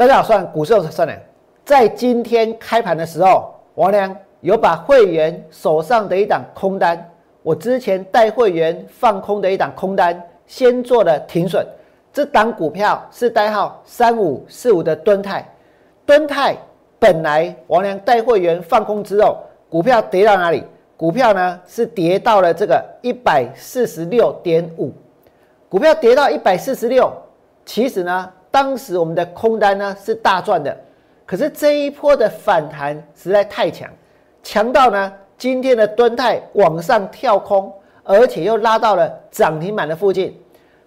大家好，算股市算呢，在今天开盘的时候，王良有把会员手上的一档空单，我之前带会员放空的一档空单，先做了停损。这档股票是代号三五四五的敦泰，敦泰本来王良带会员放空之后，股票跌到哪里？股票呢是跌到了这个一百四十六点五，股票跌到一百四十六，其实呢。当时我们的空单呢是大赚的，可是这一波的反弹实在太强，强到呢今天的吨泰往上跳空，而且又拉到了涨停板的附近，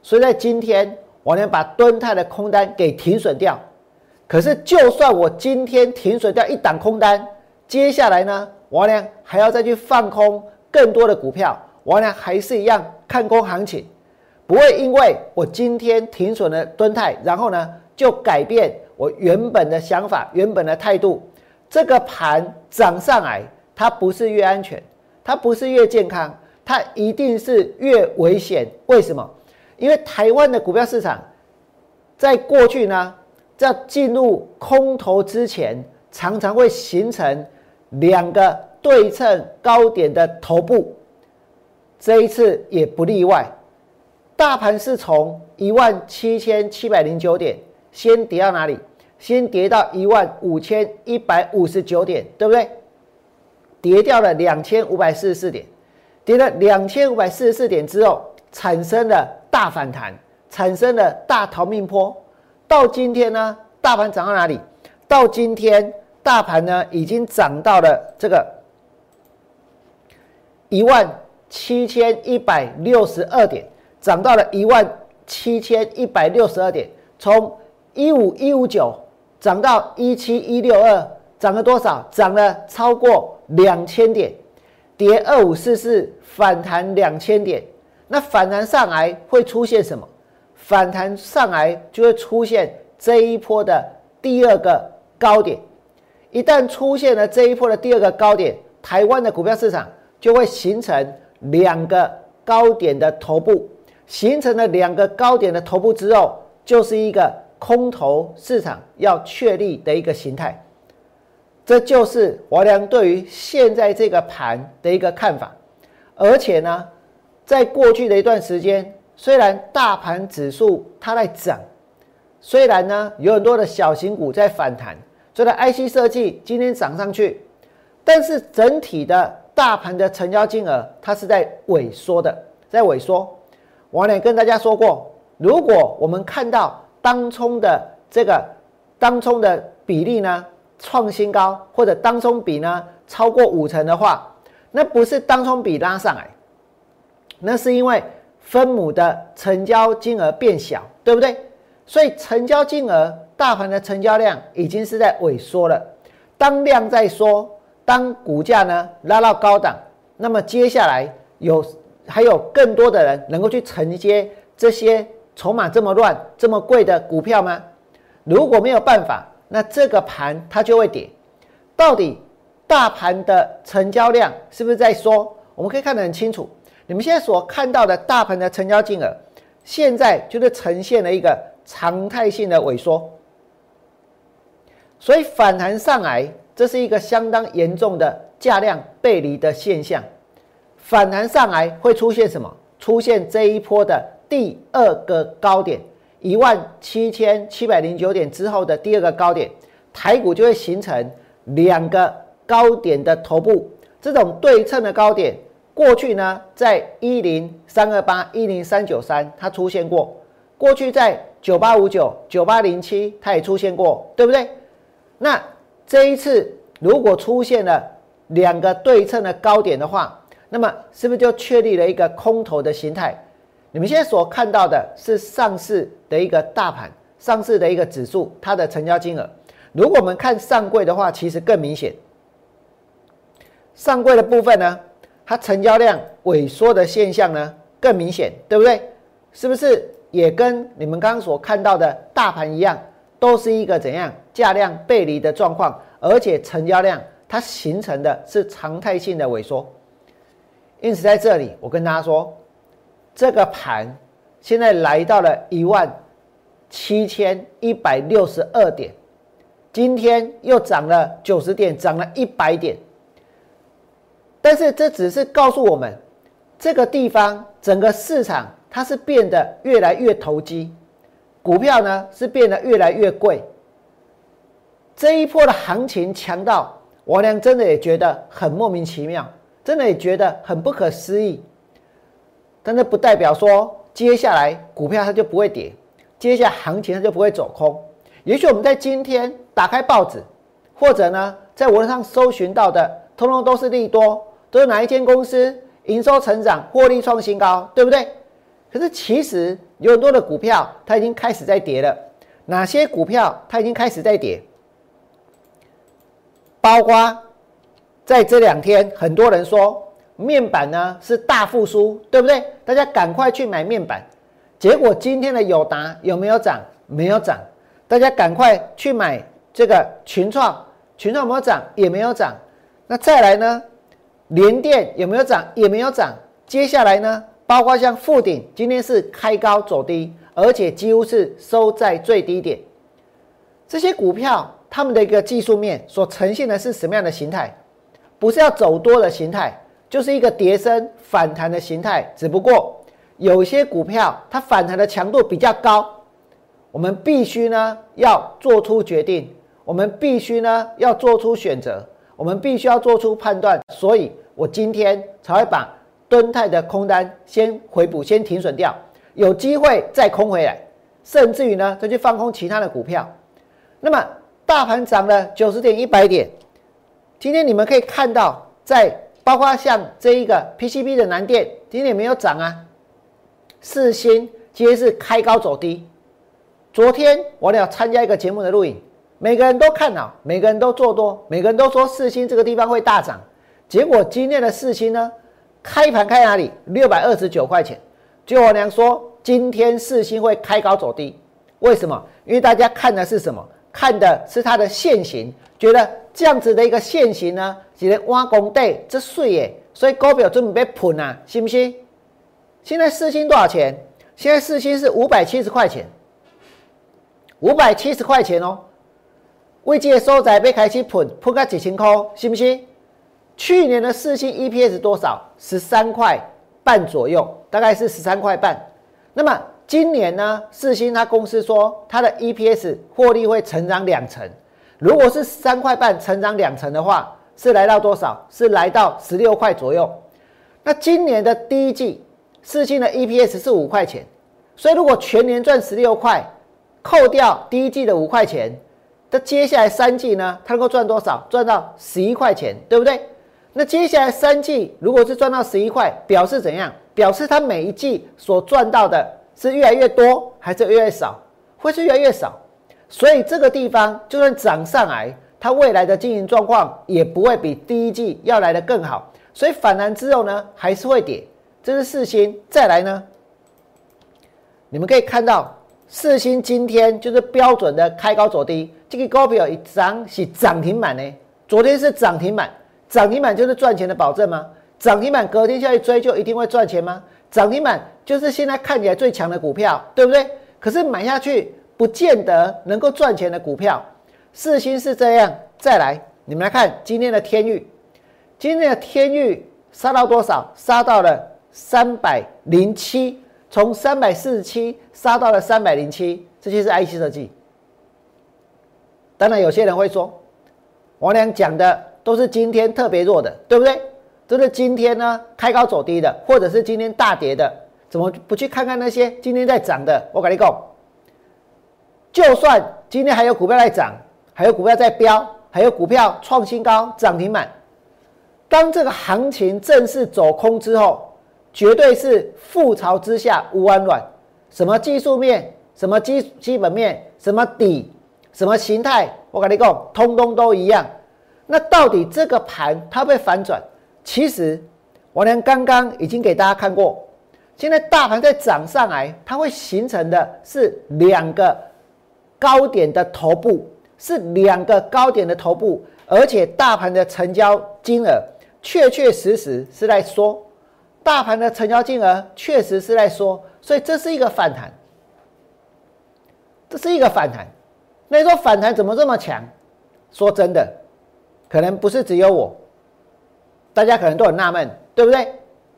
所以在今天我能把吨泰的空单给停损掉。可是就算我今天停损掉一档空单，接下来呢王良还要再去放空更多的股票，王良还是一样看空行情。不会因为我今天停损了吨泰，然后呢就改变我原本的想法、原本的态度。这个盘涨上来，它不是越安全，它不是越健康，它一定是越危险。为什么？因为台湾的股票市场，在过去呢，在进入空头之前，常常会形成两个对称高点的头部，这一次也不例外。大盘是从一万七千七百零九点先跌到哪里？先跌到一万五千一百五十九点，对不对？跌掉了两千五百四十四点，跌了两千五百四十四点之后，产生了大反弹，产生了大逃命坡。到今天呢，大盘涨到哪里？到今天，大盘呢已经涨到了这个一万七千一百六十二点。涨到了一万七千一百六十二点，从一五一五九涨到一七一六二，涨了多少？涨了超过两千点，跌二五四四，反弹两千点。那反弹上来会出现什么？反弹上来就会出现这一波的第二个高点。一旦出现了这一波的第二个高点，台湾的股票市场就会形成两个高点的头部。形成了两个高点的头部之后，就是一个空头市场要确立的一个形态。这就是我良对于现在这个盘的一个看法。而且呢，在过去的一段时间，虽然大盘指数它在涨，虽然呢有很多的小型股在反弹，所以 IC 设计今天涨上去，但是整体的大盘的成交金额它是在萎缩的，在萎缩。我呢跟大家说过，如果我们看到当冲的这个当冲的比例呢创新高，或者当冲比呢超过五成的话，那不是当冲比拉上来，那是因为分母的成交金额变小，对不对？所以成交金额大盘的成交量已经是在萎缩了。当量在缩，当股价呢拉到高档，那么接下来有。还有更多的人能够去承接这些筹码这么乱、这么贵的股票吗？如果没有办法，那这个盘它就会跌。到底大盘的成交量是不是在缩？我们可以看得很清楚。你们现在所看到的大盘的成交金额，现在就是呈现了一个常态性的萎缩。所以反弹上来，这是一个相当严重的价量背离的现象。反弹上来会出现什么？出现这一波的第二个高点，一万七千七百零九点之后的第二个高点，台股就会形成两个高点的头部。这种对称的高点，过去呢在一零三二八、一零三九三它出现过，过去在九八五九、九八零七它也出现过，对不对？那这一次如果出现了两个对称的高点的话，那么是不是就确立了一个空头的形态？你们现在所看到的是上市的一个大盘，上市的一个指数，它的成交金额。如果我们看上柜的话，其实更明显。上柜的部分呢，它成交量萎缩的现象呢更明显，对不对？是不是也跟你们刚刚所看到的大盘一样，都是一个怎样价量背离的状况，而且成交量它形成的是常态性的萎缩。因此，在这里我跟大家说，这个盘现在来到了一万七千一百六十二点，今天又涨了九十点，涨了一百点。但是这只是告诉我们，这个地方整个市场它是变得越来越投机，股票呢是变得越来越贵。这一波的行情强到王良真的也觉得很莫名其妙，真的也觉得很不可思议。但这不代表说接下来股票它就不会跌，接下来行情它就不会走空。也许我们在今天打开报纸，或者呢在网上搜寻到的，通通都是利多，都是哪一间公司营收成长、获利创新高，对不对？可是其实有很多的股票它已经开始在跌了。哪些股票它已经开始在跌？包括在这两天，很多人说面板呢是大复苏，对不对？大家赶快去买面板。结果今天的友达有没有涨？没有涨。大家赶快去买这个群创，群创有没有涨？也没有涨。那再来呢？联电有没有涨？也没有涨。接下来呢？包括像富鼎，今天是开高走低，而且几乎是收在最低点。这些股票。他们的一个技术面所呈现的是什么样的形态？不是要走多的形态，就是一个跌升反弹的形态。只不过有些股票它反弹的强度比较高，我们必须呢要做出决定，我们必须呢要做出选择，我们必须要做出判断。所以我今天才会把敦泰的空单先回补，先停损掉，有机会再空回来，甚至于呢再去放空其他的股票。那么。大盘涨了九十点一百点，今天你们可以看到，在包括像这一个 PCB 的南电，今天没有涨啊。四星今天是开高走低。昨天我俩参加一个节目的录影，每个人都看好，每个人都做多，每个人都说四星这个地方会大涨。结果今天的四星呢，开盘开哪里？六百二十九块钱。就我娘说，今天四星会开高走低，为什么？因为大家看的是什么？看的是它的线型，觉得这样子的一个线型呢，只能挖工地这税耶，所以高表准备喷啊，信不信？现在四星多少钱？现在四星是五百七十块钱，五百七十块钱哦。未接收窄被开始喷，喷个几千块，信不信？去年的四星 EPS 多少？十三块半左右，大概是十三块半。那么。今年呢，四星它公司说它的 EPS 获利会成长两成，如果是三块半成长两成的话，是来到多少？是来到十六块左右。那今年的第一季四星的 EPS 是五块钱，所以如果全年赚十六块，扣掉第一季的五块钱，那接下来三季呢，它能够赚多少？赚到十一块钱，对不对？那接下来三季如果是赚到十一块，表示怎样？表示它每一季所赚到的。是越来越多还是越来越少？会是越来越少，所以这个地方就算涨上来，它未来的经营状况也不会比第一季要来的更好。所以反弹之后呢，还是会跌。这是四星，再来呢，你们可以看到四星今天就是标准的开高走低，这个高票一涨是涨停板呢。昨天是涨停板，涨停板就是赚钱的保证吗？涨停板隔天下去追就一定会赚钱吗？涨停板就是现在看起来最强的股票，对不对？可是买下去不见得能够赚钱的股票，四星是这样。再来，你们来看今天的天域，今天的天域杀到多少？杀到了三百零七，从三百四十七杀到了三百零七，这就是 IC 设计。当然，有些人会说，王良讲的都是今天特别弱的，对不对？就是今天呢开高走低的，或者是今天大跌的，怎么不去看看那些今天在涨的？我跟你讲，就算今天还有股票在涨，还有股票在飙，还有股票创新高涨停板，当这个行情正式走空之后，绝对是覆巢之下无完卵。什么技术面，什么基基本面，什么底，什么形态，我跟你讲，通通都一样。那到底这个盘它会反转？其实，我连刚刚已经给大家看过，现在大盘在涨上来，它会形成的是两个高点的头部，是两个高点的头部，而且大盘的成交金额确确实实是在缩，大盘的成交金额确实是在缩，所以这是一个反弹，这是一个反弹。那你说反弹怎么这么强？说真的，可能不是只有我，大家可能都很纳闷，对不对？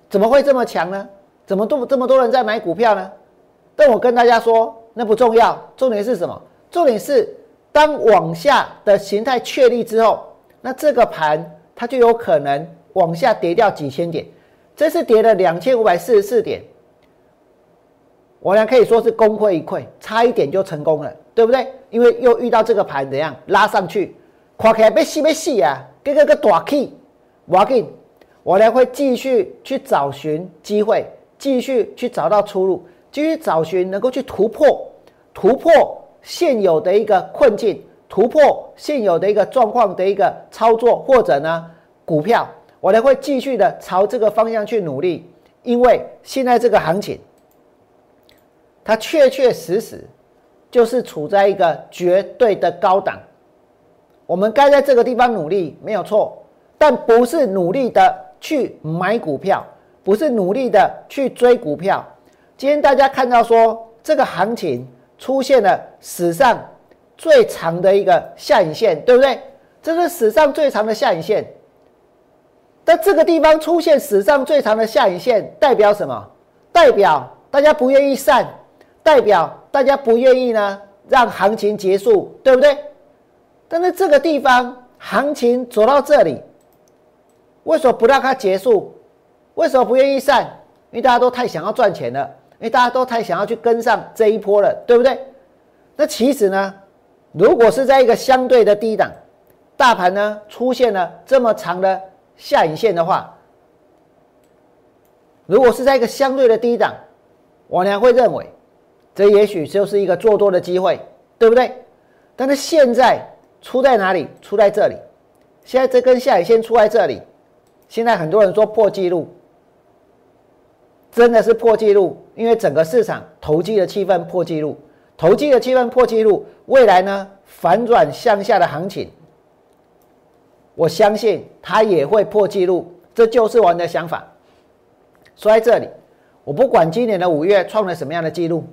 怎么会这么强呢？怎么这这么多人在买股票呢？但我跟大家说，那不重要，重点是什么？重点是当往下的形态确立之后，那这个盘它就有可能往下跌掉几千点。这次跌了两千五百四十四点，我俩可以说是功亏一篑，差一点就成功了，对不对？因为又遇到这个盘怎样拉上去，看起来被洗被洗啊，这个个大 K，我跟，我呢会继续去找寻机会，继续去找到出路，继续找寻能够去突破，突破现有的一个困境，突破现有的一个状况的一个操作，或者呢股票。我呢会继续的朝这个方向去努力，因为现在这个行情，它确确实实就是处在一个绝对的高档。我们该在这个地方努力没有错，但不是努力的去买股票，不是努力的去追股票。今天大家看到说这个行情出现了史上最长的一个下影线，对不对？这是史上最长的下影线。在这个地方出现史上最长的下影线，代表什么？代表大家不愿意散，代表大家不愿意呢让行情结束，对不对？但是这个地方行情走到这里，为什么不让它结束？为什么不愿意散？因为大家都太想要赚钱了，因为大家都太想要去跟上这一波了，对不对？那其实呢，如果是在一个相对的低档，大盘呢出现了这么长的。下影线的话，如果是在一个相对的低档，我娘会认为，这也许就是一个做多的机会，对不对？但是现在出在哪里？出在这里。现在这根下影线出在这里，现在很多人说破纪录，真的是破纪录，因为整个市场投机的气氛破纪录，投机的气氛破纪录，未来呢反转向下的行情。我相信它也会破纪录，这就是我们的想法。说在这里，我不管今年的五月创了什么样的记录，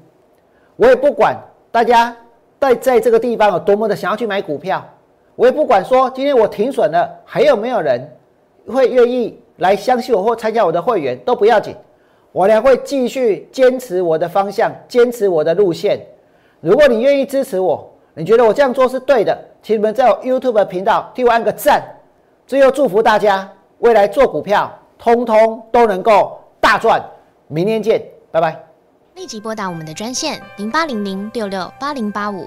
我也不管大家在在这个地方有多么的想要去买股票，我也不管说今天我停损了，还有没有人会愿意来相信我或参加我的会员都不要紧，我俩会继续坚持我的方向，坚持我的路线。如果你愿意支持我，你觉得我这样做是对的？请你们在我 YouTube 频道替我按个赞。最后祝福大家未来做股票，通通都能够大赚。明天见，拜拜。立即拨打我们的专线零八零零六六八零八五